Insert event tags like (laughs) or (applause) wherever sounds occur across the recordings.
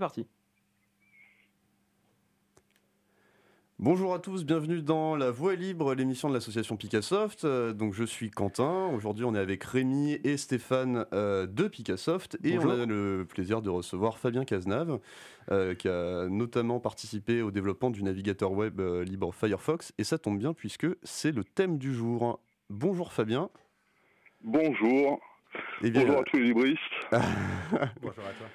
parti. Bonjour à tous, bienvenue dans La Voix libre, l'émission de l'association Picassoft. Euh, donc je suis Quentin, aujourd'hui on est avec Rémi et Stéphane euh, de Picassoft et on a le plaisir de recevoir Fabien Cazenave euh, qui a notamment participé au développement du navigateur web libre Firefox et ça tombe bien puisque c'est le thème du jour. Bonjour Fabien. Bonjour. Eh Bonjour à tous les libristes. Bonjour à toi.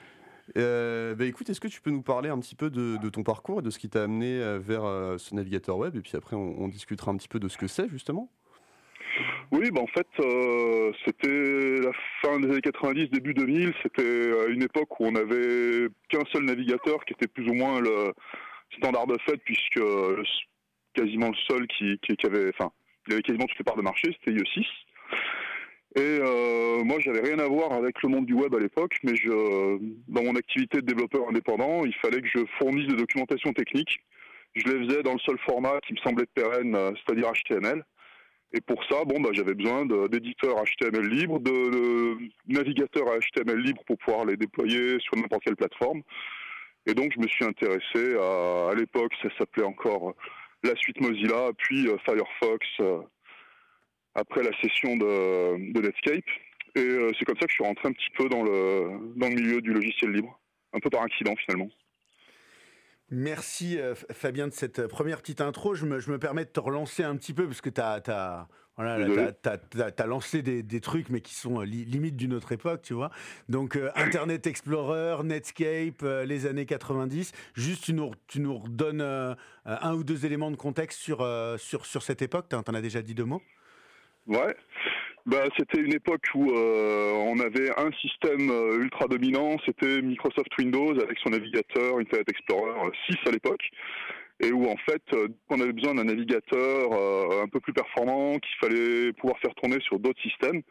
Euh, bah écoute, est-ce que tu peux nous parler un petit peu de, ton parcours et de ce qui t'a amené euh, vers euh, ce navigateur web? Et puis après, on, discutera un petit peu de ce que c'est justement. Oui, bah en fait, c'était la fin des années 90, début 2000. C'était une époque où on n'avait qu'un seul navigateur qui était plus ou moins le standard de fait, puisque quasiment le seul qui, avait, enfin, il avait quasiment toutes les parts de marché, c'était IE6. Et euh, moi, j'avais rien à voir avec le monde du web à l'époque, mais je, dans mon activité de développeur indépendant, il fallait que je fournisse des documentations techniques. Je les faisais dans le seul format qui me semblait pérenne, euh, c'est-à-dire HTML. Et pour ça, bon, bah, j'avais besoin d'éditeurs HTML libres, de, navigateurs HTML libres pour pouvoir les déployer sur n'importe quelle plateforme. Et donc, je me suis intéressé à, à l'époque, ça s'appelait encore la suite Mozilla, puis euh, Firefox après la session de, Netscape. Et euh, c'est comme ça que je suis rentré un petit peu dans le, dans le milieu du logiciel libre, un peu par accident finalement. Merci euh, Fabien de cette euh, première petite intro. Je me, je me, permets de te relancer un petit peu parce que tu as, as, voilà, as, lancé des, des, trucs mais qui sont limite d'une autre époque, tu vois. Donc Internet Explorer, Netscape, les années 90. Juste tu nous, tu nous redonnes un ou deux éléments de contexte sur, sur, sur cette époque. Tu en as déjà dit deux mots? Ouais. Bah, c'était une époque où euh, on avait un système euh, ultra dominant, c'était Microsoft Windows avec son navigateur Internet Explorer 6 à l'époque, et où en fait euh, on avait besoin d'un navigateur un peu plus performant qu'il fallait pouvoir faire tourner sur d'autres systèmes.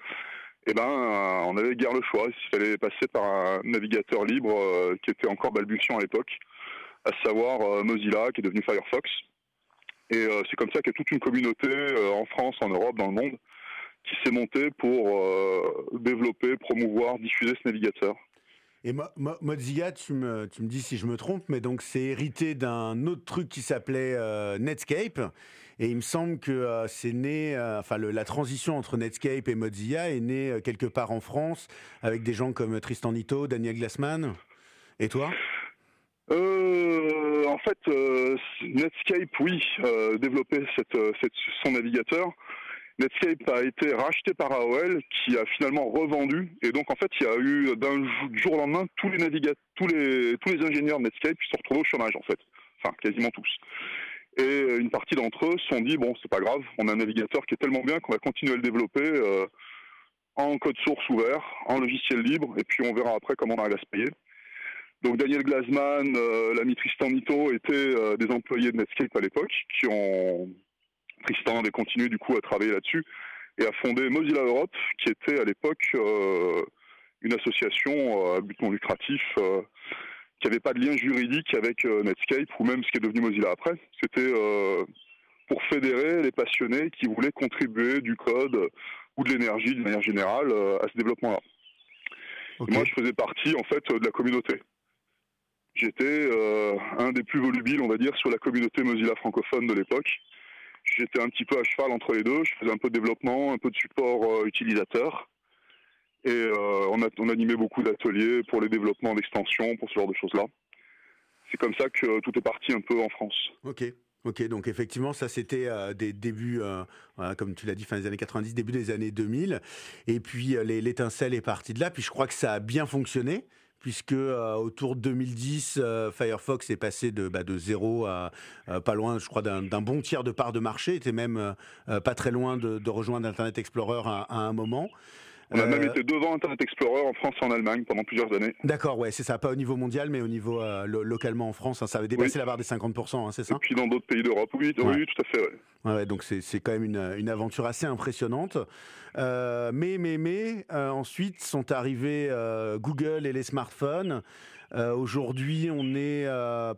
Et eh ben, on avait guère le choix. Il fallait passer par un navigateur libre qui était encore balbutiant à l'époque, à savoir Mozilla, qui est devenu Firefox. Et euh, c'est comme ça qu'il y a toute une communauté euh, en France, en Europe, dans le monde, qui s'est montée pour euh, développer, promouvoir, diffuser ce navigateur. Et Mozilla, tu me, dis si je me trompe, mais donc c'est hérité d'un autre truc qui s'appelait Netscape. Et il me semble que c'est né, enfin la transition entre Netscape et Mozilla est née quelque part en France avec des gens comme Tristan Nito, Daniel Glassman. Et toi? Euh, en fait, euh, Netscape, oui, euh, développait cette, euh, cette, son navigateur. Netscape a été racheté par AOL, qui a finalement revendu. Et donc, en fait, il y a eu d'un jour au lendemain tous les navigateurs, tous les tous les ingénieurs de Netscape qui sont retrouvés au chômage, en fait. Enfin, quasiment tous. Et une partie d'entre eux se sont dit bon, c'est pas grave, on a un navigateur qui est tellement bien qu'on va continuer à le développer euh, en code source ouvert, en logiciel libre, et puis on verra après comment on arrive à se payer. Donc Daniel Glasman, euh, l'ami Tristan Nito étaient euh, des employés de Netscape à l'époque, qui ont Tristan avait continué du coup à travailler là-dessus et a fondé Mozilla Europe, qui était à l'époque euh, une association à but non lucratif qui n'avait pas de lien juridique avec Netscape ou même ce qui est devenu Mozilla après. C'était pour fédérer les passionnés qui voulaient contribuer du code ou de l'énergie d'une manière générale à ce développement-là. Moi, je faisais partie en fait de la communauté. J'étais euh, un des plus volubiles, on va dire, sur la communauté Mozilla francophone de l'époque. J'étais un petit peu à cheval entre les deux. Je faisais un peu de développement, un peu de support euh, utilisateur. Et euh, on, animait beaucoup d'ateliers pour les développements d'extensions, pour ce genre de choses-là. C'est comme ça que tout est parti un peu en France. Ok. Ok, donc effectivement, ça c'était des débuts, comme tu l'as dit, fin des années 90, début des années 2000. Et puis l'étincelle est partie de là. Puis je crois que ça a bien fonctionné puisque euh, autour de 2010, euh, Firefox est passé de, bah, de zéro à euh, pas loin, je crois, d'un bon tiers de part de marché, était même pas très loin de, rejoindre Internet Explorer à un moment. On a même été devant Internet Explorer en France et en Allemagne pendant plusieurs années. D'accord, ouais, c'est ça. Pas au niveau mondial, mais au niveau euh, localement en France. Hein, ça avait dépassé la barre des 50%, hein, c'est ça? Et puis dans d'autres pays d'Europe, oui, oui, tout à fait. Ouais. Ouais, donc c'est quand même une, une, aventure assez impressionnante. Euh, mais mais mais ensuite sont arrivés Google et les smartphones. Aujourd'hui, on est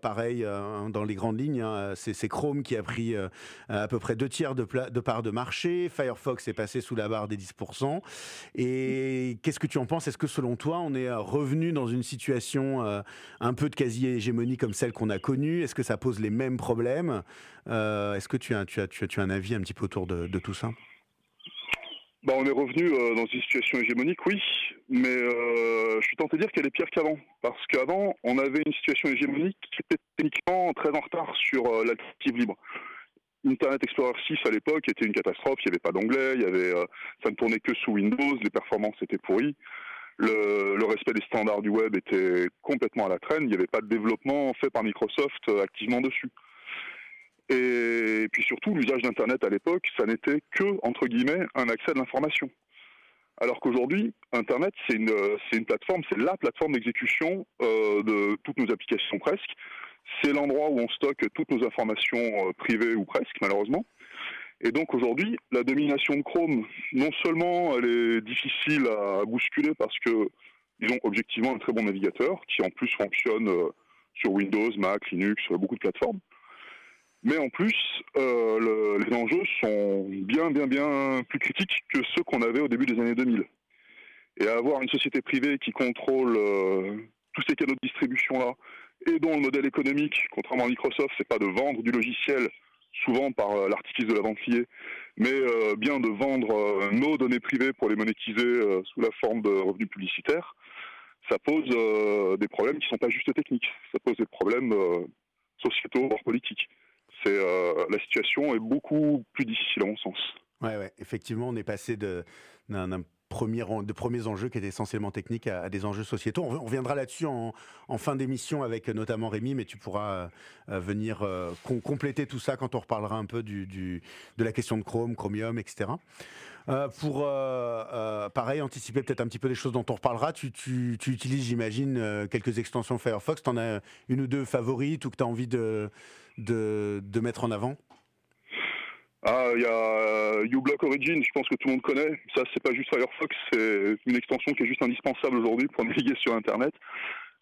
pareil dans les grandes lignes. Hein, c'est Chrome qui a pris à peu près deux tiers de, de part de marché. Firefox est passé sous la barre des 10%. Et qu'est-ce que tu en penses? Est-ce que selon toi, on est revenu dans une situation un peu de quasi-hégémonie comme celle qu'on a connue? Est-ce que ça pose les mêmes problèmes? Est-ce que tu as, tu, as, tu, as, un avis un petit peu autour de tout ça? Bah, on est revenu euh, dans une situation hégémonique, oui, mais euh, je suis tenté de dire qu'elle est pire qu'avant. Parce qu'avant, on avait une situation hégémonique qui était techniquement très en retard sur euh, l'alternative libre. Internet Explorer 6 à l'époque était une catastrophe, il n'y avait pas y avait, ça ne tournait que sous Windows, les performances étaient pourries, le, respect des standards du web était complètement à la traîne, il n'y avait pas de développement fait par Microsoft activement dessus. Et puis surtout, l'usage d'Internet à l'époque, ça n'était que, entre guillemets, un accès à l'information. Alors qu'aujourd'hui, Internet, c'est une, une plateforme, c'est la plateforme d'exécution euh, de toutes nos applications presque. C'est l'endroit où on stocke toutes nos informations euh, privées ou presque, malheureusement. Et donc aujourd'hui, la domination de Chrome, non seulement elle est difficile à bousculer parce que ils ont objectivement un très bon navigateur qui en plus fonctionne euh, sur Windows, Mac, Linux, beaucoup de plateformes. Mais en plus, euh, les enjeux sont bien, bien, bien plus critiques que ceux qu'on avait au début des années 2000. Et avoir une société privée qui contrôle euh, tous ces canaux de distribution-là, et dont le modèle économique, contrairement à Microsoft, c'est pas de vendre du logiciel, souvent par euh, l'artifice de la vente liée, mais bien de vendre nos données privées pour les monétiser sous la forme de revenus publicitaires, ça pose des problèmes qui ne sont pas juste techniques, ça pose des problèmes sociétaux, voire politiques. Euh, la situation est beaucoup plus difficile à mon sens. Ouais, ouais, effectivement, on est passé de, d'un, premier, de premiers enjeux qui étaient essentiellement techniques à, des enjeux sociétaux. On, reviendra là-dessus en, fin d'émission avec notamment Rémi, mais tu pourras euh, euh, venir compléter tout ça quand on reparlera un peu de la question de Chrome, Chromium, etc. pour, pareil, anticiper peut-être un petit peu des choses dont on reparlera, tu, tu, tu utilises, j'imagine, quelques extensions Firefox. Tu en as une ou deux favorites ou que tu as envie de de, mettre en avant? Ah, il y a euh, uBlock Origin, je pense que tout le monde connaît. Ça, c'est pas juste Firefox, c'est une extension qui est juste indispensable aujourd'hui pour (laughs) naviguer sur Internet.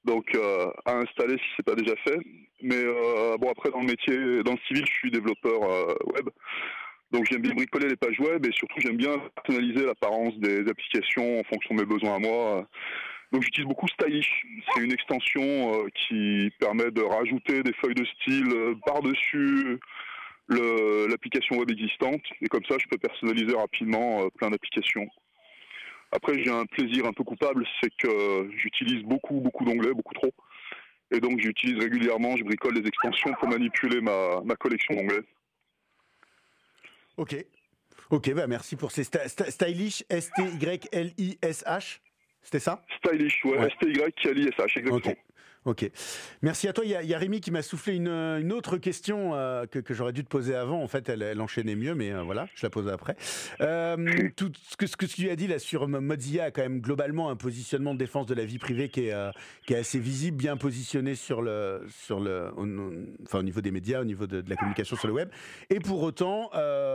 Donc, euh, à installer si c'est pas déjà fait. Mais euh, bon, après, dans le métier, dans le civil, je suis développeur web. Donc, j'aime bien bricoler les pages web et surtout, j'aime bien personnaliser l'apparence des applications en fonction de mes besoins à moi. Donc j'utilise beaucoup Stylish. C'est une extension euh, qui permet de rajouter des feuilles de style euh, par-dessus l'application web existante. Et comme ça, je peux personnaliser rapidement euh, plein d'applications. Après, j'ai un plaisir un peu coupable, c'est que j'utilise beaucoup, beaucoup d'onglets, beaucoup trop. Et donc j'utilise régulièrement, je bricole des extensions pour manipuler ma, collection d'onglets. Ok. Ok, bah merci pour ces stylish, S-T-Y-L-I-S-H. C'était ça? Stylish, ouais, S-T-Y-L-I-S-H, exactement. Ok. Merci à toi. Il y a, Rémi qui m'a soufflé une, autre question euh, que, j'aurais dû te poser avant. En fait, elle, enchaînait mieux, mais euh, voilà, je la pose après. Euh, (clears throat) tout ce que, ce que tu as dit là sur Mozilla a quand même globalement un positionnement de défense de la vie privée qui est, qui est assez visible, bien positionné sur le, sur le, au, enfin, au niveau des médias, au niveau de, de, la communication sur le web. Et pour autant,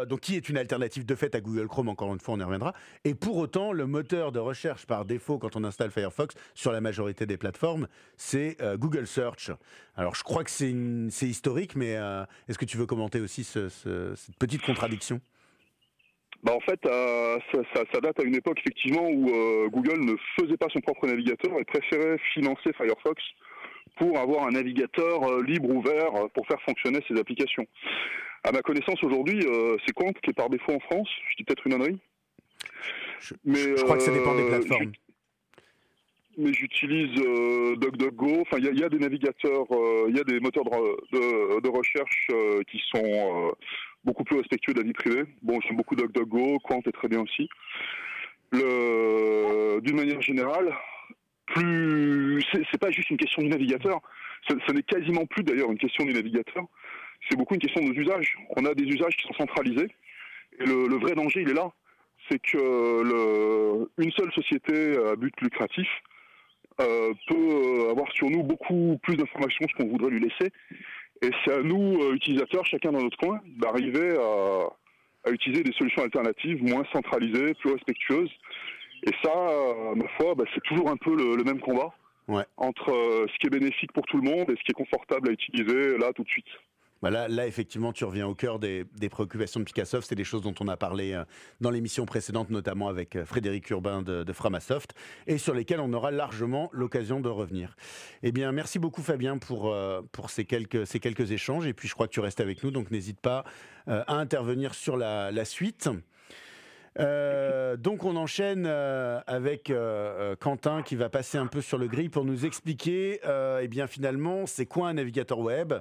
donc qui est une alternative de fait à Google Chrome, encore une fois, on y reviendra. Et pour autant, le moteur de recherche par défaut quand on installe Firefox sur la majorité des plateformes, c'est euh, Google Search. Alors je crois que c'est historique, mais euh, est-ce que tu veux commenter aussi cette petite contradiction? Bah en fait, euh, ça, date à une époque effectivement où Google ne faisait pas son propre navigateur et préférait financer Firefox pour avoir un navigateur libre, ouvert, pour faire fonctionner ses applications. À ma connaissance aujourd'hui, c'est Quant qui est par défaut en France. Je dis peut-être une ânerie. Je, mais, je crois que ça dépend des plateformes mais j'utilise euh, DuckDuckGo. Enfin, il y, a des navigateurs, euh, il y a des moteurs de, recherche euh, qui sont euh, beaucoup plus respectueux de la vie privée. Bon, j'aime beaucoup DuckDuckGo, Quant est très bien aussi. D'une manière générale, plus, c'est pas juste une question du navigateur. Ce, n'est quasiment plus d'ailleurs une question du navigateur. C'est beaucoup une question de nos usages. On a des usages qui sont centralisés. Et le, vrai danger, il est là. C'est que une seule société à but lucratif peut euh, avoir sur nous beaucoup plus d'informations que ce qu'on voudrait lui laisser. Et c'est à nous, euh, utilisateurs, chacun dans notre coin, d'arriver à, utiliser des solutions alternatives moins centralisées, plus respectueuses. Et ça, ma foi, bah, c'est toujours un peu le, même combat. entre ce qui est bénéfique pour tout le monde et ce qui est confortable à utiliser là tout de suite. Bah là, effectivement, tu reviens au cœur des, préoccupations de Picassoft. C'est des choses dont on a parlé euh, dans l'émission précédente, notamment avec euh, Frédéric Urbain de, Framasoft, et sur lesquelles on aura largement l'occasion de revenir. Eh bien, merci beaucoup Fabien pour, euh, pour ces, quelques, ces quelques échanges. Et puis, je crois que tu restes avec nous, donc n'hésite pas à intervenir sur la, la suite. Euh, donc on enchaîne euh, avec euh, Quentin qui va passer un peu sur le gris pour nous expliquer, eh bien finalement, c'est quoi un navigateur web?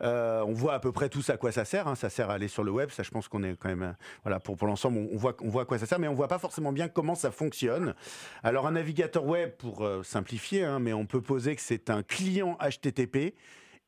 On voit à peu près tous à quoi ça sert. Hein. Ça sert à aller sur le web. Ça, je pense qu'on est quand même, voilà, pour pour l'ensemble, on, voit on voit à quoi ça sert, mais on voit pas forcément bien comment ça fonctionne. Alors un navigateur web, pour simplifier, hein, mais on peut poser que c'est un client HTTP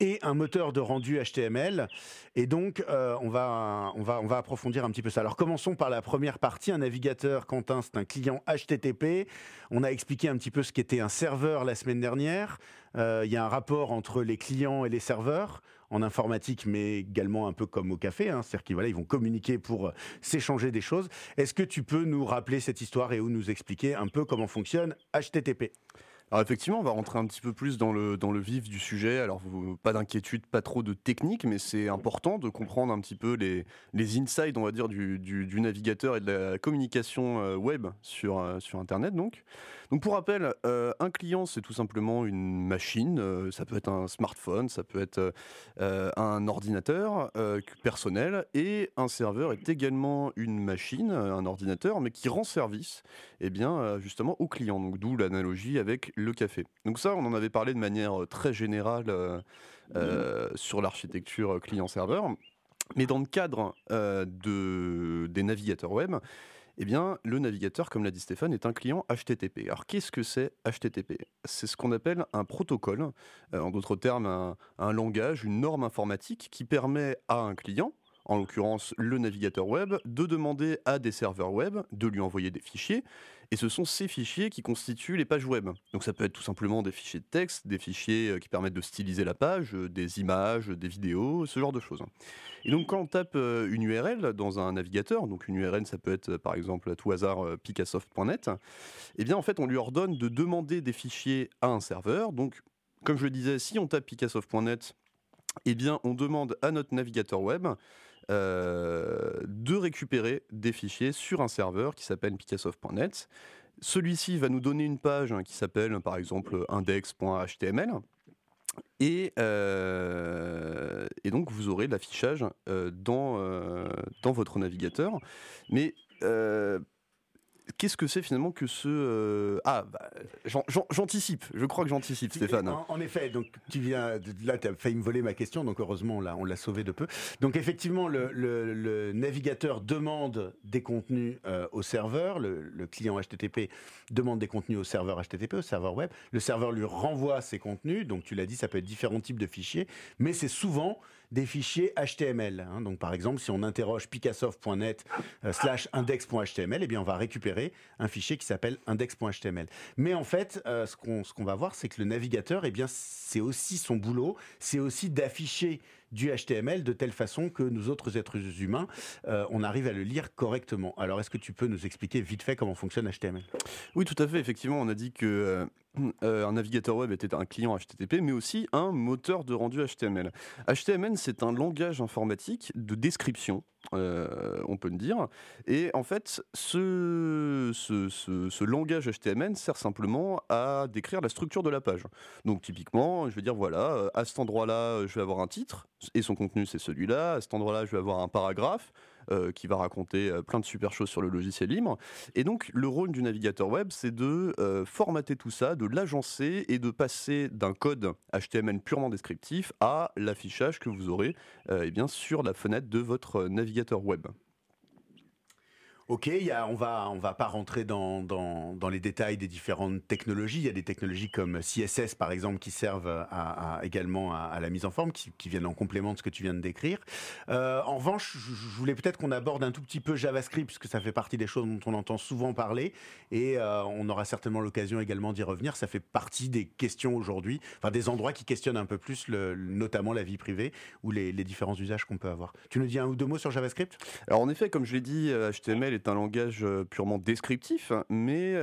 et un moteur de rendu HTML. Et donc, euh, on, va, on, va, on va approfondir un petit peu ça. Alors, commençons par la première partie. Un navigateur, Quentin, c'est un client HTTP. On a expliqué un petit peu ce qu'était un serveur la semaine dernière. Euh, il y a un rapport entre les clients et les serveurs en informatique, mais également un peu comme au café. Hein. C'est-à-dire qu'ils vont communiquer pour euh, s'échanger des choses. Est-ce que tu peux nous rappeler cette histoire et ou nous expliquer un peu comment fonctionne HTTP alors effectivement, on va rentrer un petit peu plus dans le, dans le vif du sujet. Alors pas d'inquiétude, pas trop de technique, mais c'est important de comprendre un petit peu les, les insides, on va dire, du, du, navigateur et de la communication euh, web sur, euh, sur Internet. Donc. Donc pour rappel, euh, un client c'est tout simplement une machine, euh, ça peut être un smartphone, ça peut être euh, un ordinateur personnel, et un serveur est également une machine, un ordinateur, mais qui rend service eh bien, justement au client. Donc d'où l'analogie avec le café. Donc ça, on en avait parlé de manière très générale sur l'architecture client-serveur. Mais dans le cadre de, des navigateurs web, eh bien, le navigateur, comme l'a dit Stéphane, est un client HTTP. Alors, qu'est-ce que c'est HTTP C'est ce qu'on appelle un protocole, euh, en d'autres termes, un, un langage, une norme informatique qui permet à un client, en l'occurrence le navigateur web, de demander à des serveurs web de lui envoyer des fichiers. Et ce sont ces fichiers qui constituent les pages web. Donc ça peut être tout simplement des fichiers de texte, des fichiers euh, qui permettent de styliser la page, euh, des images, des vidéos, ce genre de choses. Et donc quand on tape euh, une URL dans un navigateur, donc une URL ça peut être par exemple à tout hasard picassoft.net, eh bien en fait on lui ordonne de demander des fichiers à un serveur. Donc comme je disais, si on tape picassoft.net, eh bien on demande à notre navigateur web euh, de récupérer des fichiers sur un serveur qui s'appelle picassoft.net. Celui-ci va nous donner une page qui s'appelle par exemple index.html. Et, euh, et, donc vous aurez l'affichage euh, dans, dans votre navigateur. Mais qu'est-ce que c'est finalement que ce euh, ah bah, j'anticipe. Je crois que j'anticipe Stéphane. en, effet donc tu viens là tu as failli me voler ma question donc heureusement là on l'a sauvé de peu. Donc effectivement le, navigateur demande des contenus euh, au serveur. Le, client HTTP demande des contenus au serveur HTTP au serveur web. Le serveur lui renvoie ses contenus. Donc tu l'as dit ça peut être différents types de fichiers. Mais c'est souvent des fichiers HTML. Hein. Donc, par exemple, si on interroge picassoft.net euh, slash index.html, eh bien, on va récupérer un fichier qui s'appelle index.html. Mais en fait, euh, ce qu'on va voir, c'est que le navigateur, eh bien, c'est aussi son boulot, c'est aussi d'afficher du HTML de telle façon que nous autres êtres humains, euh, on arrive à le lire correctement. Alors, est-ce que tu peux nous expliquer vite fait comment fonctionne HTML Oui, tout à fait. Effectivement, on a dit que euh, un navigateur web était un client HTTP, mais aussi un moteur de rendu HTML. HTML, c'est un langage informatique de description euh, on peut le dire. Et en fait, ce, ce, langage HTML sert simplement à décrire la structure de la page. Donc typiquement, je vais dire, voilà, euh, à cet endroit-là, je vais avoir un titre, et son contenu c'est celui-là, à cet endroit-là, je vais avoir un paragraphe, qui va raconter euh, plein de super choses sur le logiciel libre. Et donc, le rôle du navigateur web, c'est de euh, formater tout ça, de l'agencer et de passer d'un code HTML purement descriptif à l'affichage que vous aurez eh bien, sur la fenêtre de votre navigateur web. Ok, on va on va pas rentrer dans, dans, les détails des différentes technologies. Il y a des technologies comme CSS par exemple qui servent également à, la mise en forme, qui, viennent en complément de ce que tu viens de décrire. Euh, en revanche, je, voulais peut-être qu'on aborde un tout petit peu JavaScript puisque ça fait partie des choses dont on entend souvent parler et euh, on aura certainement l'occasion également d'y revenir. Ça fait partie des questions aujourd'hui, enfin des endroits qui questionnent un peu plus, le, notamment la vie privée ou les, les différents usages qu'on peut avoir. Tu nous dis un ou deux mots sur JavaScript? Alors en effet, comme je l'ai dit, HTML est un langage purement descriptif, mais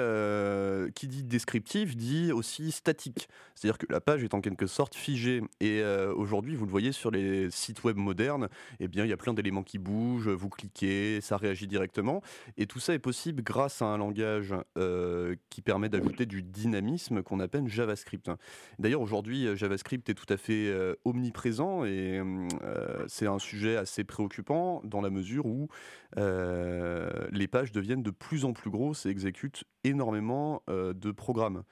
qui dit descriptif dit aussi statique. C'est-à-dire que la page est en quelque sorte figée. Et aujourd'hui, vous le voyez sur les sites web modernes, eh bien, il y a plein d'éléments qui bougent, vous cliquez, ça réagit directement. Et tout ça est possible grâce à un langage qui permet d'ajouter du dynamisme qu'on appelle JavaScript. D'ailleurs, aujourd'hui, JavaScript est tout à fait omniprésent et c'est un sujet assez préoccupant dans la mesure où les pages deviennent de plus en plus grosses et exécutent énormément de programmes.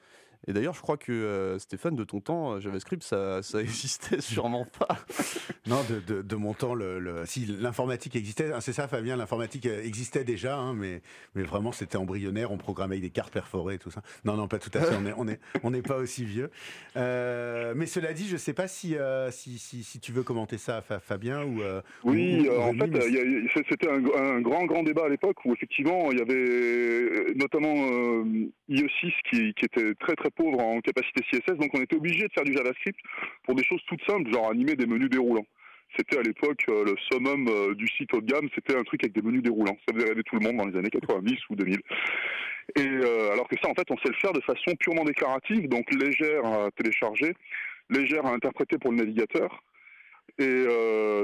Et d'ailleurs, je crois que euh, Stéphane, de ton temps, euh, JavaScript, ça, ça (laughs) existait sûrement pas. (laughs) non, de, de, mon temps, le, si l'informatique existait, hein, c'est ça, Fabien, l'informatique euh, existait déjà, hein, mais, mais vraiment c'était embryonnaire, on programmait avec des cartes perforées et tout ça. Non, non, pas tout à fait, on n'est on est, on est pas aussi vieux. mais cela dit, je ne sais pas si, si, si, tu veux commenter ça, Fabien ou. oui, en fait, c'était un, un, grand, grand débat à l'époque où effectivement il y avait notamment IE6 qui, qui était très, très pauvre en capacité CSS, donc on était obligé de faire du JavaScript pour des choses toutes simples, genre animer des menus déroulants. C'était à l'époque euh, le summum euh, du site haut de gamme, c'était un truc avec des menus déroulants. Ça faisait rêver tout le monde dans les années 90 ou 2000. Et euh, alors que ça, en fait, on sait le faire de façon purement déclarative, donc légère à télécharger, légère à interpréter pour le navigateur. Et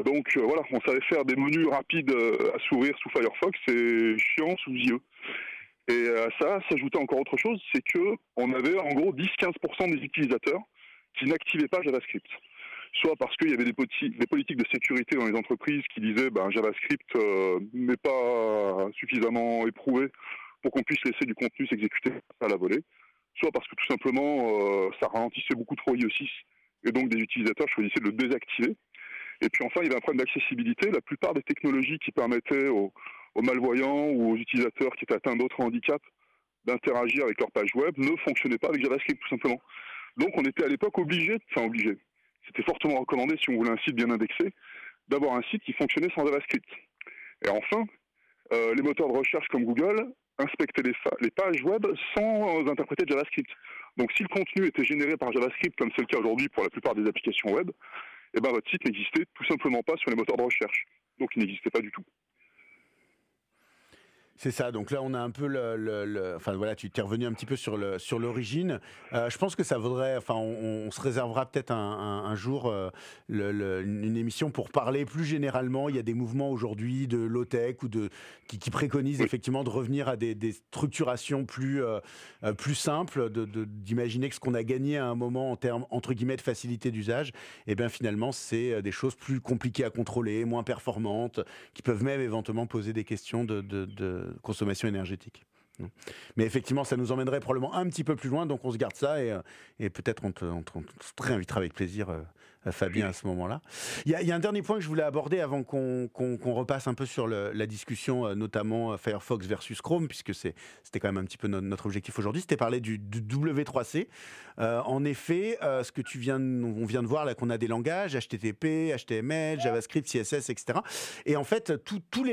donc voilà, on savait faire des menus rapides à s'ouvrir sous Firefox et chiant sous IE. Et à ça s'ajoutait encore autre chose, c'est que on avait en gros 10-15% des utilisateurs qui n'activaient pas JavaScript. Soit parce qu'il y avait des, politiques de sécurité dans les entreprises qui disaient ben, JavaScript euh, n'est pas suffisamment éprouvé pour qu'on puisse laisser du contenu s'exécuter à la volée, soit parce que tout simplement euh, ça ralentissait beaucoup trop IE6 et donc des utilisateurs choisissaient de le désactiver. Et puis enfin, il y avait un problème d'accessibilité. La plupart des technologies qui permettaient aux, aux malvoyants ou aux utilisateurs qui étaient atteints d'autres handicaps d'interagir avec leur page web ne fonctionnait pas avec JavaScript tout simplement. Donc on était à l'époque obligé, enfin obligé, c'était fortement recommandé si on voulait un site bien indexé, d'avoir un site qui fonctionnait sans JavaScript. Et enfin, euh, les moteurs de recherche comme Google inspectaient les, pages web sans interpréter JavaScript. Donc si le contenu était généré par JavaScript, comme c'est le cas aujourd'hui pour la plupart des applications web, eh ben, votre site n'existait tout simplement pas sur les moteurs de recherche. Donc il n'existait pas du tout. C'est ça. Donc là, on a un peu le, enfin voilà, tu t'es revenu un petit peu sur le sur l'origine. Euh, je pense que ça vaudrait, enfin, on, se réservera peut-être un, jour euh, une émission pour parler plus généralement. Il y a des mouvements aujourd'hui de low tech ou de qui, préconisent effectivement de revenir à des, structurations plus euh, plus simples, d'imaginer que ce qu'on a gagné à un moment en termes entre guillemets de facilité d'usage, et eh bien finalement c'est des choses plus compliquées à contrôler, moins performantes, qui peuvent même éventuellement poser des questions de consommation énergétique. Mais effectivement, ça nous emmènerait probablement un petit peu plus loin, donc on se garde ça et, et peut-être on on, te, réinvitera avec plaisir euh, euh, Fabien à ce moment-là. Il y, a un dernier point que je voulais aborder avant qu'on repasse un peu sur la discussion, euh, notamment euh, Firefox versus Chrome, puisque c'était quand même un petit peu notre, objectif aujourd'hui, c'était parler du, W3C. en effet, ce que tu viens, on vient de voir là qu'on a des langages HTTP, HTML, JavaScript, CSS, etc. Et en fait, tous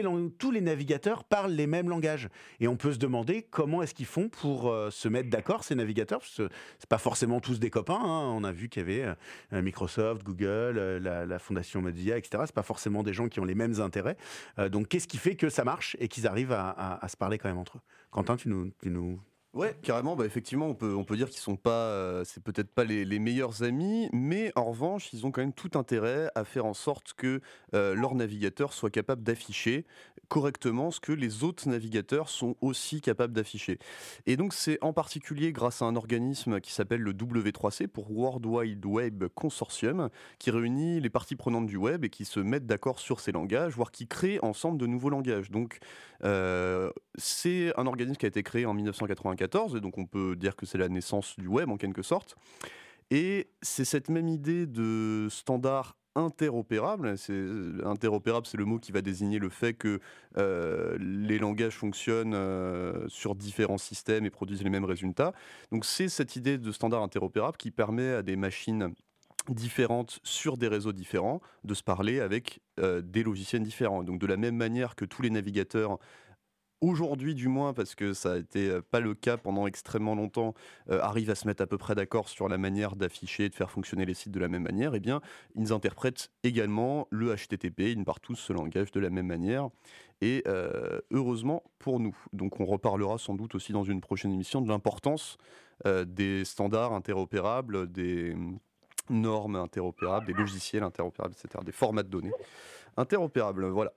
les, navigateurs parlent les mêmes langages. Et on peut se demander comment est-ce qu'ils font pour se mettre d'accord ces navigateurs. C'est pas forcément tous des copains. Hein. On a vu qu'il y avait Microsoft Google, euh, la, fondation Mozilla, etc. C'est pas forcément des gens qui ont les mêmes intérêts. Euh, donc, qu'est-ce qui fait que ça marche et qu'ils arrivent à, se parler quand même entre eux? Quentin, tu nous, tu nous Ouais, carrément. Bah, effectivement, on peut, on peut dire qu'ils sont pas, euh, peut-être pas les, meilleurs amis, mais en revanche, ils ont quand même tout intérêt à faire en sorte que euh, leur navigateur soit capable d'afficher correctement ce que les autres navigateurs sont aussi capables d'afficher. Et donc, c'est en particulier grâce à un organisme qui s'appelle le W3C pour World Wide Web Consortium, qui réunit les parties prenantes du web et qui se mettent d'accord sur ces langages, voire qui créent ensemble de nouveaux langages. Donc, euh, c'est un organisme qui a été créé en 1994, et donc on peut dire que c'est la naissance du web en quelque sorte. Et c'est cette même idée de standard interopérable. C'est interopérable, c'est le mot qui va désigner le fait que euh, les langages fonctionnent euh, sur différents systèmes et produisent les mêmes résultats. Donc c'est cette idée de standard interopérable qui permet à des machines différentes sur des réseaux différents de se parler avec des logiciels différents. Donc de la même manière que tous les navigateurs aujourd'hui du moins, parce que ça a été pas le cas pendant extrêmement longtemps, arrivent à se mettre à peu près d'accord sur la manière d'afficher et de faire fonctionner les sites de la même manière, eh bien, ils interprètent également le HTTP, ils partent tous ce langage de la même manière, et heureusement pour nous. Donc on reparlera sans doute aussi dans une prochaine émission de l'importance des standards interopérables, des mm, normes interopérables, des logiciels interopérables, etc., des formats de données interopérables. Voilà.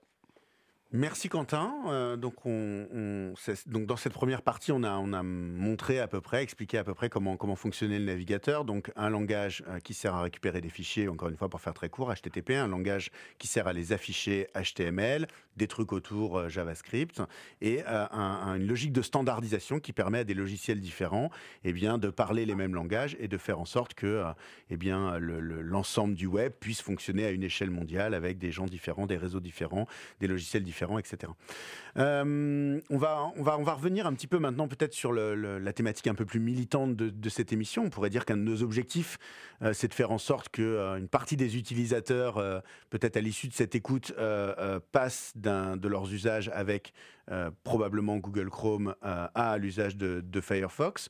Merci Quentin. Euh, donc, on, donc dans cette première partie, on a, a montré à peu près, expliqué à peu près comment, comment fonctionnait le navigateur. Donc un langage euh, qui sert à récupérer des fichiers, encore une fois pour faire très court, HTTP, un langage qui sert à les afficher HTML, des trucs autour euh, JavaScript, et une logique de standardisation qui permet à des logiciels différents eh bien, de parler les mêmes langages et de faire en sorte que eh bien, l'ensemble du web puisse fonctionner à une échelle mondiale avec des gens différents, des réseaux différents, des logiciels différents Euh, on, va, on, va, on va revenir un petit peu maintenant peut-être sur la thématique un peu plus militante de, cette émission. On pourrait dire qu'un de nos objectifs, euh, c'est de faire en sorte qu'une euh, partie des utilisateurs, peut-être à l'issue de cette écoute, passent de leurs usages avec probablement Google Chrome à l'usage de, Firefox.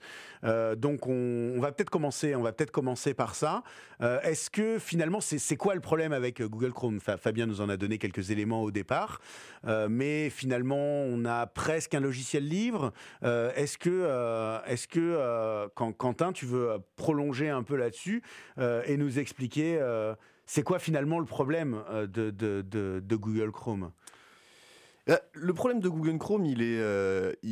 donc on, va peut-être commencer, on va peut-être commencer par ça. Est-ce que finalement c'est quoi le problème avec Google Chrome? Fabien nous en a donné quelques éléments au départ. Euh, mais finalement, on a presque un logiciel libre. Euh, est-ce que, euh, est-ce que Quentin, tu veux prolonger un peu là-dessus et nous expliquer c'est quoi finalement le problème de Google Chrome? Le problème de Google Chrome, il est,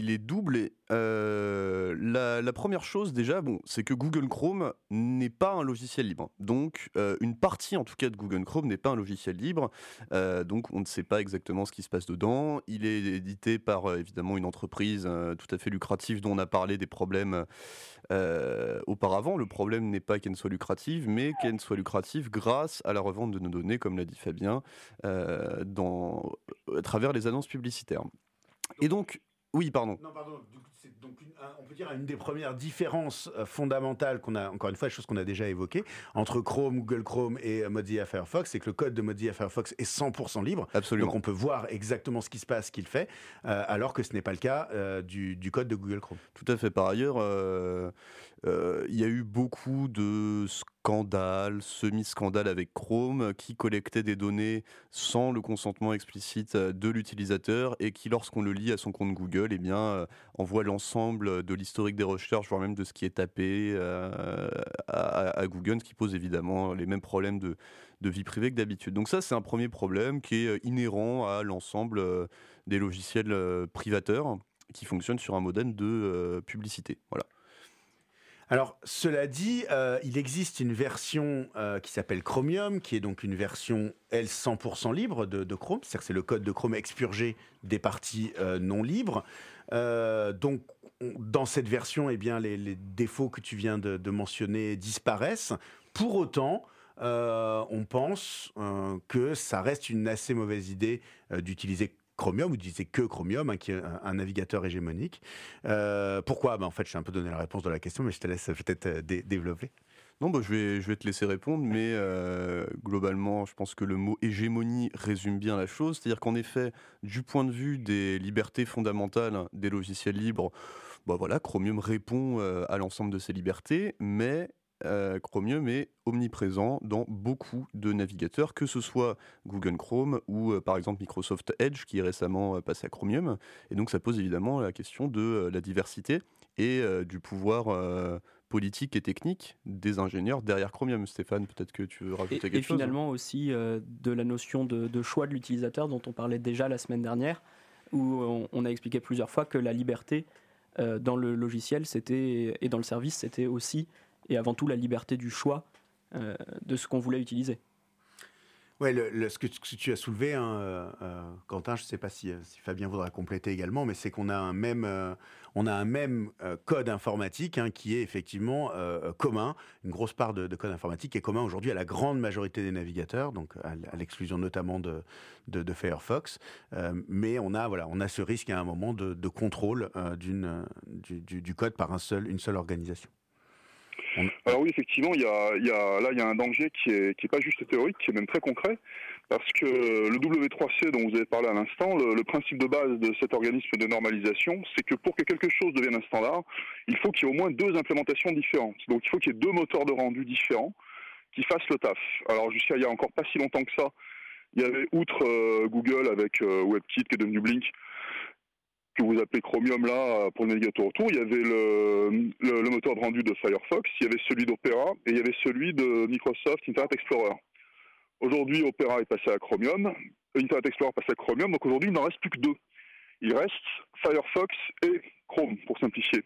est double. Euh, la, première chose déjà, bon, c'est que Google Chrome n'est pas un logiciel libre. Donc euh, une partie en tout cas de Google Chrome n'est pas un logiciel libre. Euh, donc on ne sait pas exactement ce qui se passe dedans. Il est édité par évidemment une entreprise tout à fait lucrative dont on a parlé des problèmes auparavant. Le problème n'est pas qu'elle soit lucrative, mais qu'elle soit lucrative grâce à la revente de nos données, comme l'a dit Fabien, à travers les annonces publicitaires. Et donc, oui, pardon. Non, pardon donc on peut dire une des premières différences euh, fondamentales qu'on a, encore une fois, chose qu'on a déjà évoquée, entre Chrome, Google Chrome et euh, Mozilla Firefox, c'est que le code de Mozilla Firefox est 100% libre. Absolument. Donc on peut voir exactement ce qui se passe, ce qu'il fait, euh, alors que ce n'est pas le cas du, du, code de Google Chrome. Tout à fait. Par ailleurs, il y a eu beaucoup de scandale, semi-scandale avec Chrome, qui collectait des données sans le consentement explicite de l'utilisateur et qui, lorsqu'on le lit à son compte Google, eh bien, envoie l'ensemble de l'historique des recherches, voire même de ce qui est tapé à, Google, ce qui pose évidemment les mêmes problèmes de, de vie privée que d'habitude. Donc ça, c'est un premier problème qui est inhérent à l'ensemble des logiciels privateurs qui fonctionnent sur un modèle de publicité. Voilà. Alors, cela dit, euh, il existe une version euh, qui s'appelle Chromium, qui est donc une version, elle, 100% libre de, Chrome. C'est-à-dire que c'est le code de Chrome expurgé des parties euh, non libres. donc, dans cette version, eh bien, les, défauts que tu viens de, mentionner disparaissent. Pour autant, on pense que ça reste une assez mauvaise idée d'utiliser Chromium, vous disiez que Chromium, hein, qui est un, navigateur hégémonique. Euh, pourquoi? Ben, En fait, je t'ai un peu donné la réponse de la question, mais je te laisse peut-être euh, développer. Non, bah, je, vais, je vais te laisser répondre, mais euh, globalement, je pense que le mot hégémonie résume bien la chose. C'est-à-dire qu'en effet, du point de vue des libertés fondamentales des logiciels libres, bah voilà, Chromium répond à l'ensemble de ces libertés, mais euh, Chromium est omniprésent dans beaucoup de navigateurs, que ce soit Google Chrome ou euh, par exemple Microsoft Edge qui est récemment euh, passé à Chromium. Et donc ça pose évidemment la question de la diversité et du pouvoir politique et technique des ingénieurs derrière Chromium. Stéphane, peut-être que tu veux rajouter quelque chose. Et finalement aussi de la notion de, choix de l'utilisateur dont on parlait déjà la semaine dernière, où on, a expliqué plusieurs fois que la liberté dans le logiciel c'était et dans le service, c'était aussi et avant tout la liberté du choix euh, de ce qu'on voulait utiliser. Le, ce, que, tu as soulevé, hein, euh, euh, Quentin, je ne sais pas si, Fabien voudra compléter également, mais c'est qu'on a un même, on a un même code informatique hein, qui est effectivement commun. Une grosse part de, code informatique est commun aujourd'hui à la grande majorité des navigateurs, donc à, l'exclusion notamment de, de, Firefox. mais on a, voilà, on a ce risque à un moment de, contrôle du, du, code par un seul, une seule organisation. Alors oui, effectivement, il y a, là, il y a un danger qui est, qui est pas juste théorique, qui est même très concret, parce que le W3C dont vous avez parlé à l'instant, le, principe de base de cet organisme de normalisation, c'est que pour que quelque chose devienne un standard, il faut qu'il y ait au moins deux implémentations différentes. Donc il faut qu'il y ait deux moteurs de rendu différents qui fassent le taf. Alors jusqu'à il y a encore pas si longtemps que ça, il y avait outre euh, Google avec euh, WebKit qui est devenu Blink, que vous appelez Chromium là pour le navigateur autour, il y avait le, le, moteur de rendu de Firefox, il y avait celui d'Opera et il y avait celui de Microsoft Internet Explorer. Aujourd'hui, Opera est passé à Chromium, Internet Explorer est passé à Chromium, donc aujourd'hui il n'en reste plus que deux. Il reste Firefox et Chrome pour simplifier.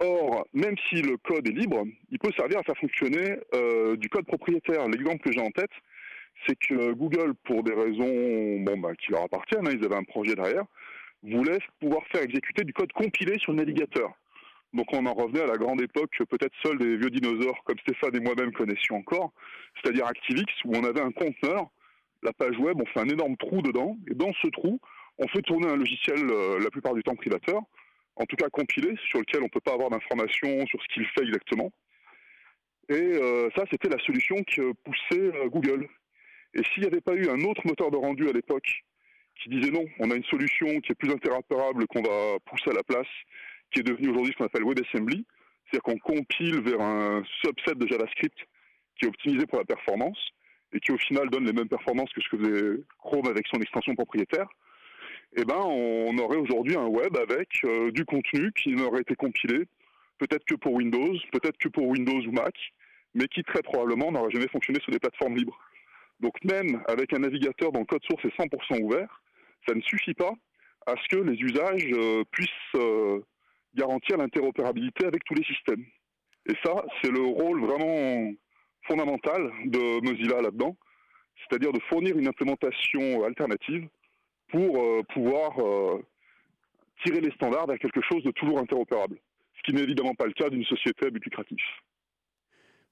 Or, même si le code est libre, il peut servir à faire fonctionner euh, du code propriétaire. L'exemple que j'ai en tête, c'est que Google, pour des raisons bon, bah, qui leur appartiennent, hein, ils avaient un projet derrière, voulait pouvoir faire exécuter du code compilé sur le navigateur. Donc on en revenait à la grande époque que peut-être seuls des vieux dinosaures comme Stéphane et moi-même connaissions encore, c'est-à-dire ActiveX, où on avait un conteneur, la page web, on fait un énorme trou dedans, et dans ce trou, on fait tourner un logiciel euh, la plupart du temps privateur, en tout cas compilé, sur lequel on ne peut pas avoir d'informations sur ce qu'il fait exactement. Et euh, ça, c'était la solution que poussait euh, Google. Et s'il n'y avait pas eu un autre moteur de rendu à l'époque qui disait non, on a une solution qui est plus interopérable qu'on va pousser à la place, qui est devenu aujourd'hui ce qu'on appelle WebAssembly, c'est-à-dire qu'on compile vers un subset de JavaScript qui est optimisé pour la performance et qui au final donne les mêmes performances que ce que faisait Chrome avec son extension propriétaire, eh ben on aurait aujourd'hui un web avec euh, du contenu qui n'aurait été compilé peut-être que pour Windows, peut-être que pour Windows ou Mac, mais qui très probablement n'aurait jamais fonctionné sur des plateformes libres. Donc même avec un navigateur dont le code source est 100% ouvert, ça ne suffit pas à ce que les usages euh, puissent euh, garantir l'interopérabilité avec tous les systèmes. Et ça, c'est le rôle vraiment fondamental de Mozilla là-dedans, c'est-à-dire de fournir une implémentation alternative pour euh, pouvoir tirer les standards vers quelque chose de toujours interopérable. Ce qui n'est évidemment pas le cas d'une société à but lucratif.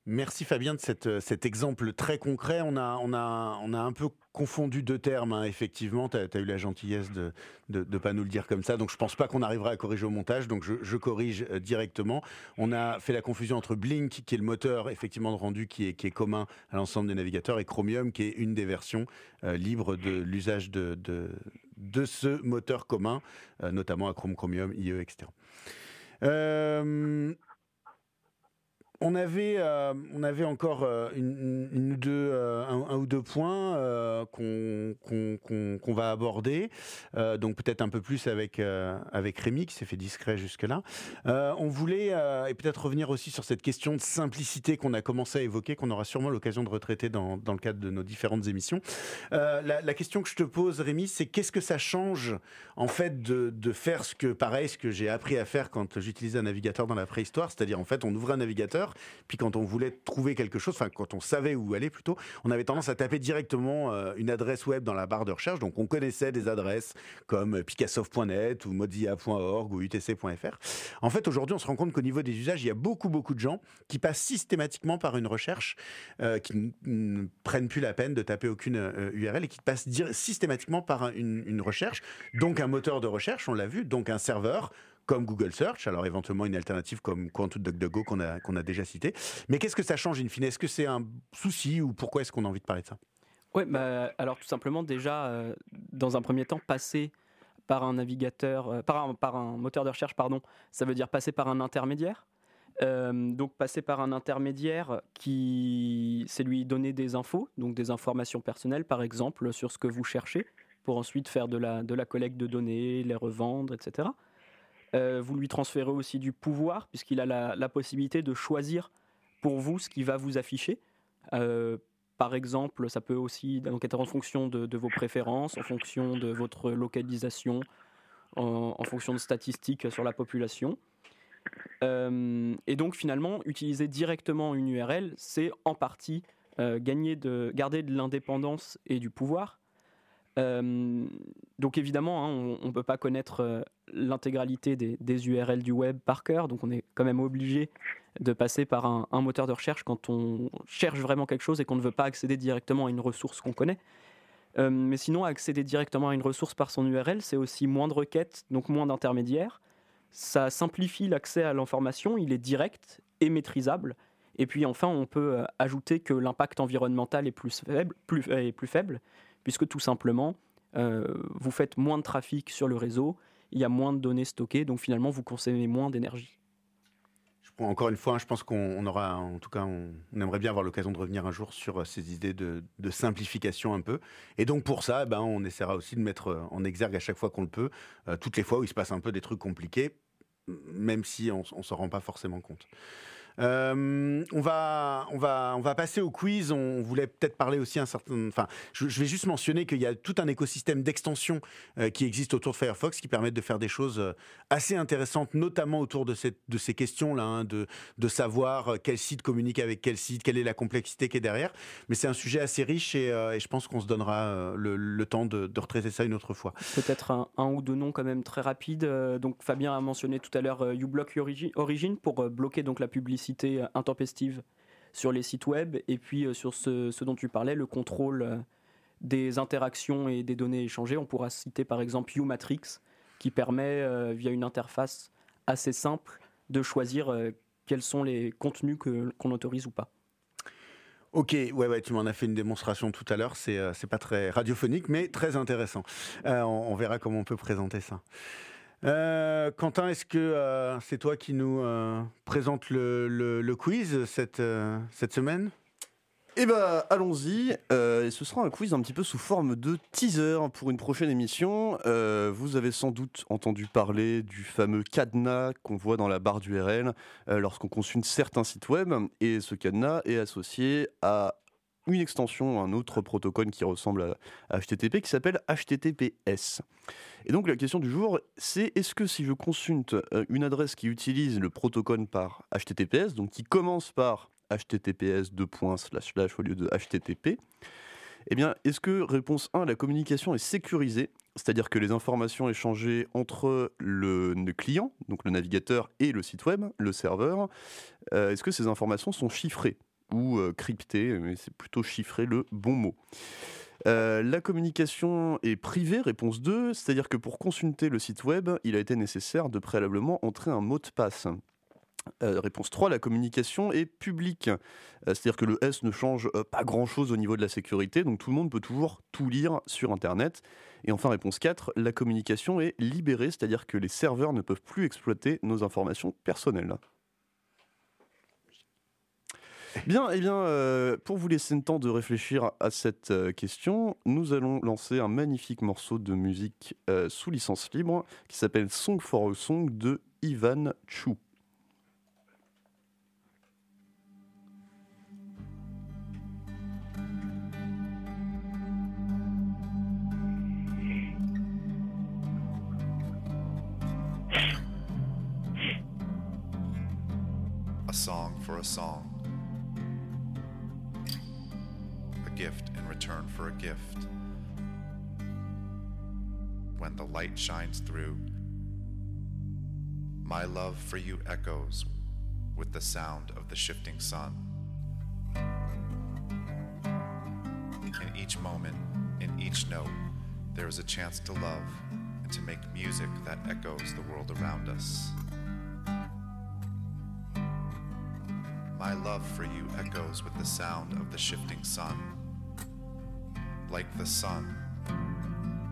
Merci Fabien de euh, cet exemple très concret. On a, un peu confondu deux termes, hein, effectivement. Tu as, eu la gentillesse de ne pas nous le dire comme ça. Donc je pense pas qu'on arrivera à corriger au montage. Donc je, corrige euh, directement. On a fait la confusion entre Blink, qui est le moteur effectivement de rendu qui est, commun à l'ensemble des navigateurs, et Chromium, qui est une des versions euh, libres de l'usage de, ce moteur commun, notamment à Chrome, Chromium, IE, etc. Euh, on avait, euh, on avait encore euh, euh, un, ou deux points qu'on va aborder, donc peut-être un peu plus avec, avec Rémi qui s'est fait discret jusque-là. on voulait, et peut-être revenir aussi sur cette question de simplicité qu'on a commencé à évoquer, qu'on aura sûrement l'occasion de retraiter dans, dans, le cadre de nos différentes émissions. La, question que je te pose, Rémi, c'est qu'est-ce que ça change en fait de, de faire ce que, pareil, ce que j'ai appris à faire quand j'utilisais un navigateur dans la préhistoire, c'est-à-dire en fait on ouvrait un navigateur puis quand on voulait trouver quelque chose, enfin quand on savait où aller plutôt, on avait tendance à taper directement euh, une adresse web dans la barre de recherche. Donc on connaissait des adresses comme picassoft.net ou mozilla.org ou utc.fr. En fait, aujourd'hui, on se rend compte qu'au niveau des usages, il y a beaucoup beaucoup de gens qui passent systématiquement par une recherche, euh, qui ne prennent plus la peine de taper aucune URL euh, et qui passent systématiquement par une recherche, donc un moteur de recherche, on l'a vu, donc un serveur comme Google Search, alors éventuellement une alternative comme DuckDuckGo qu'on a, qu'on a déjà cité. Mais qu'est-ce que ça change in fine? Est-ce que c'est un souci ou pourquoi est-ce qu'on a envie de parler de ça? Oui, bah, alors tout simplement déjà, euh, dans un premier temps, passer par un navigateur, euh, par, un, par un moteur de recherche, pardon, ça veut dire passer par un intermédiaire. Euh, donc passer par un intermédiaire qui, c'est lui donner des infos, donc des informations personnelles par exemple sur ce que vous cherchez, pour ensuite faire de la, de la collecte de données, les revendre, etc. Euh, vous lui transférez aussi du pouvoir, puisqu'il a la, possibilité de choisir pour vous ce qui va vous afficher. Euh, par exemple, ça peut aussi donc, être en fonction de, vos préférences, en fonction de votre localisation, en, fonction de statistiques sur la population. Euh, et donc finalement, utiliser directement une URL, c'est en partie gagner de, garder de l'indépendance et du pouvoir, euh, donc évidemment, hein, on ne peut pas connaître euh, l'intégralité des, URL du web par cœur, donc on est quand même obligé de passer par un, moteur de recherche quand on cherche vraiment quelque chose et qu'on ne veut pas accéder directement à une ressource qu'on connaît. Euh, mais sinon, accéder directement à une ressource par son URL, c'est aussi moins de requêtes, donc moins d'intermédiaires. Ça simplifie l'accès à l'information, il est direct est maîtrisable. Et puis enfin, on peut euh, ajouter que l'impact environnemental est plus faible, plus, est plus faible puisque tout simplement, vous faites moins de trafic sur le réseau, il y a moins de données stockées, donc finalement, vous consommez moins d'énergie encore une fois, je pense qu'on aura, en tout cas, on, aimerait bien avoir l'occasion de revenir un jour sur euh, ces idées de, simplification un peu. Et donc pour ça, ben, on essaiera aussi de mettre euh, en exergue à chaque fois qu'on le peut, euh, toutes les fois où il se passe un peu des trucs compliqués, même si on ne s'en rend pas forcément compte. Euh, on, va, on, va, on va passer au quiz. On voulait peut-être parler aussi un certain. Enfin, je, vais juste mentionner qu'il y a tout un écosystème d'extensions euh, qui existe autour de Firefox qui permettent de faire des choses euh, assez intéressantes, notamment autour de, de ces questions-là, hein, de, de savoir quel site communique avec quel site, quelle est la complexité qui est derrière. Mais c'est un sujet assez riche et, je pense qu'on se donnera le, temps de, de, retraiter ça une autre fois. Peut-être un, un, ou deux noms quand même très rapides. donc Fabien a mentionné tout à l'heure uBlock Origin pour bloquer donc la publicité euh, intempestive sur les sites web et puis euh, sur ce, dont tu parlais, le contrôle euh, des interactions et des données échangées. On pourra citer par exemple Umatrix qui permet via une interface assez simple de choisir quels sont les contenus qu'on autorise ou pas. Ok, ouais, ouais, tu m'en as fait une démonstration tout à l'heure. C'est, c'est pas très radiophonique, mais très intéressant. on, verra comment on peut présenter ça. Euh, Quentin, est-ce que euh, c'est toi qui nous euh, présente le, quiz cette, semaine? Eh bien, allons-y. ce sera un quiz un petit peu sous forme de teaser pour une prochaine émission. vous avez sans doute entendu parler du fameux cadenas qu'on voit dans la barre d'URL lorsqu'on consulte certains sites web. Et ce cadenas est associé à une extension, un autre protocole qui ressemble à HTTP qui s'appelle HTTPS. Et donc la question du jour, c'est est-ce que si je consulte euh, une adresse qui utilise le protocole par HTTPS, donc qui commence par HTTPS au lieu de HTTP, eh bien, est-ce que réponse 1, la communication est sécurisée, c'est-à-dire que les informations échangées entre le, client, donc le navigateur, et le site web, le serveur, euh, est-ce que ces informations sont chiffrées? Ou euh, cryptées, mais c'est plutôt chiffré le bon mot. Euh, la communication est privée, réponse 2, c'est-à-dire que pour consulter le site web, il a été nécessaire de préalablement entrer un mot de passe. Euh, réponse 3, la communication est publique. C'est-à-dire que le S ne change pas grand-chose au niveau de la sécurité, donc tout le monde peut toujours tout lire sur Internet. Et enfin, réponse 4, la communication est libérée, c'est-à-dire que les serveurs ne peuvent plus exploiter nos informations personnelles. (laughs) Bien, et eh bien, euh, pour vous laisser le temps de réfléchir à cette euh, question, nous allons lancer un magnifique morceau de musique euh, sous licence libre qui s'appelle Song for a Song de Ivan Chu. A song for a song. Gift in return for a gift. When the light shines through, my love for you echoes with the sound of the shifting sun. In each moment, in each note, there is a chance to love and to make music that echoes the world around us. My love for you echoes with the sound of the shifting sun like the sun,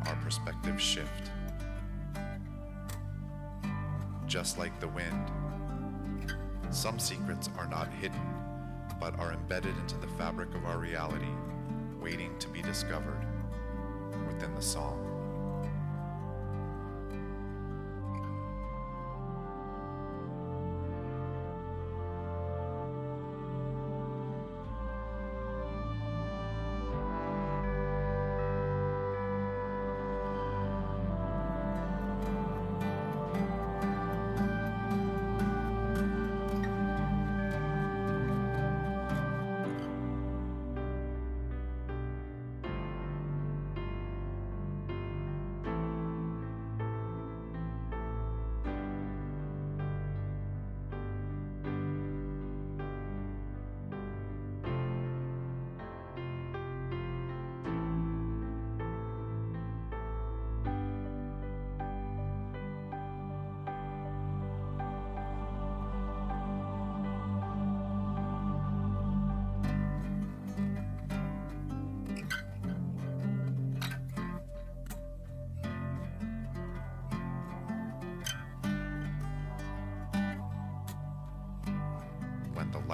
our perspectives shift. Just like the wind, some secrets are not hidden, but are embedded into the fabric of our reality, waiting to be discovered within the song.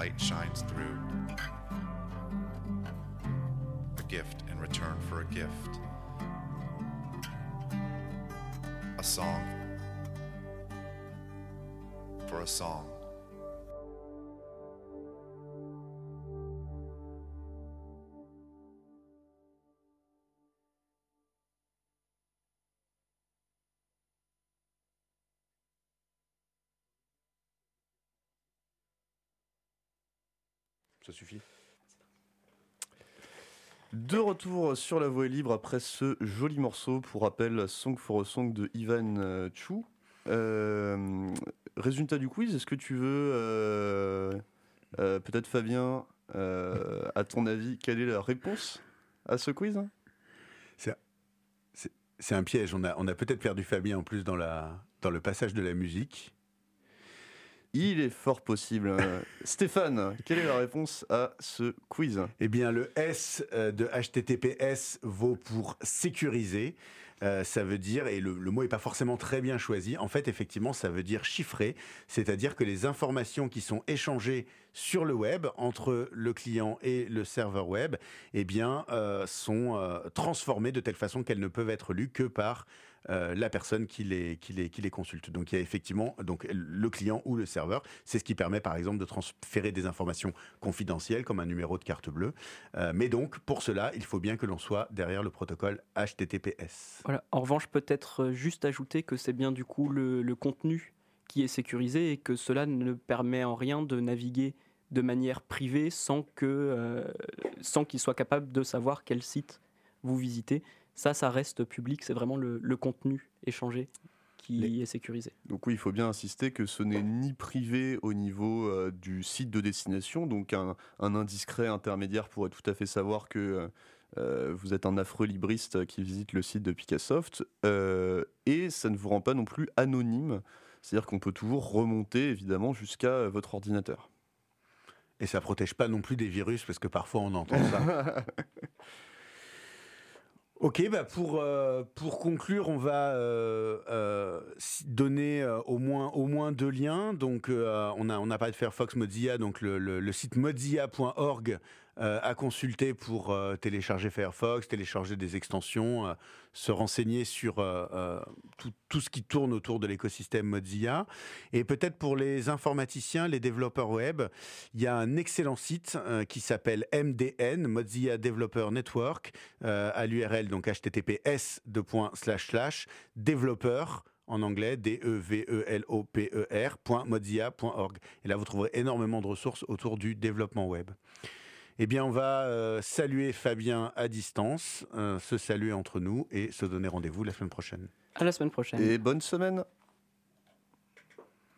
Light shines through. A gift in return for a gift. A song for a song. Ça suffit. De retour sur la voie libre après ce joli morceau, pour rappel, Song for a Song de Ivan euh, Chu. Euh, résultat du quiz, est-ce que tu veux, euh, peut-être Fabien, à ton avis, quelle est la réponse à ce quiz C'est un piège. On a, peut-être perdu Fabien en plus dans le passage de la musique. Il est fort possible. (laughs) Stéphane, quelle est la réponse à ce quiz? Eh bien, le S euh, de HTTPS vaut pour sécuriser. Euh, ça veut dire, et le, mot n'est pas forcément très bien choisi, en fait, effectivement, ça veut dire chiffré, c'est-à-dire que les informations qui sont échangées sur le web entre le client et le serveur web, eh bien, euh, sont transformées de telle façon qu'elles ne peuvent être lues que par euh, la personne qui les, consulte. Donc il y a effectivement donc, le client ou le serveur. C'est ce qui permet par exemple de transférer des informations confidentielles comme un numéro de carte bleue. Euh, mais donc pour cela, il faut bien que l'on soit derrière le protocole HTTPS. En revanche, peut-être euh, juste ajouter que c'est bien du coup le, contenu qui est sécurisé et que cela ne permet en rien de naviguer de manière privée sans sans qu'il soit capable de savoir quel site vous visitez. Ça, ça reste public. C'est vraiment le, le contenu échangé qui Les- est sécurisé. Donc oui, il faut bien insister que ce n'est ni privé au niveau euh, du site de destination, donc un, un indiscret intermédiaire pourrait tout à fait savoir que euh, vous êtes un affreux libriste qui visite le site de Picassoft, euh, et ça ne vous rend pas non plus anonyme, c'est-à-dire qu'on peut toujours remonter évidemment jusqu'à euh, votre ordinateur. Et ça protège pas non plus des virus parce que parfois on entend ça. (laughs) Ok, bah pour, euh, pour conclure, on va euh, euh, donner au, moins, au moins deux liens. Donc, on, a, on a parlé de Firefox Mozilla, donc le site mozilla.org euh, à consulter pour euh, télécharger Firefox, télécharger des extensions, euh, se renseigner sur tout, ce qui tourne autour de l'écosystème Mozilla. Et peut-être pour les informaticiens, les développeurs web, il y a un excellent site qui s'appelle MDN, Mozilla Developer Network, à l'URL donc https développeur en anglais, D-E-V-E-L-O-P-E-R, point mozilla.org. Et là, vous trouverez énormément de ressources autour du développement web. Eh bien, on va euh, saluer Fabien à distance, euh, se saluer entre nous et se donner rendez-vous la semaine prochaine. À la semaine prochaine. Et bonne semaine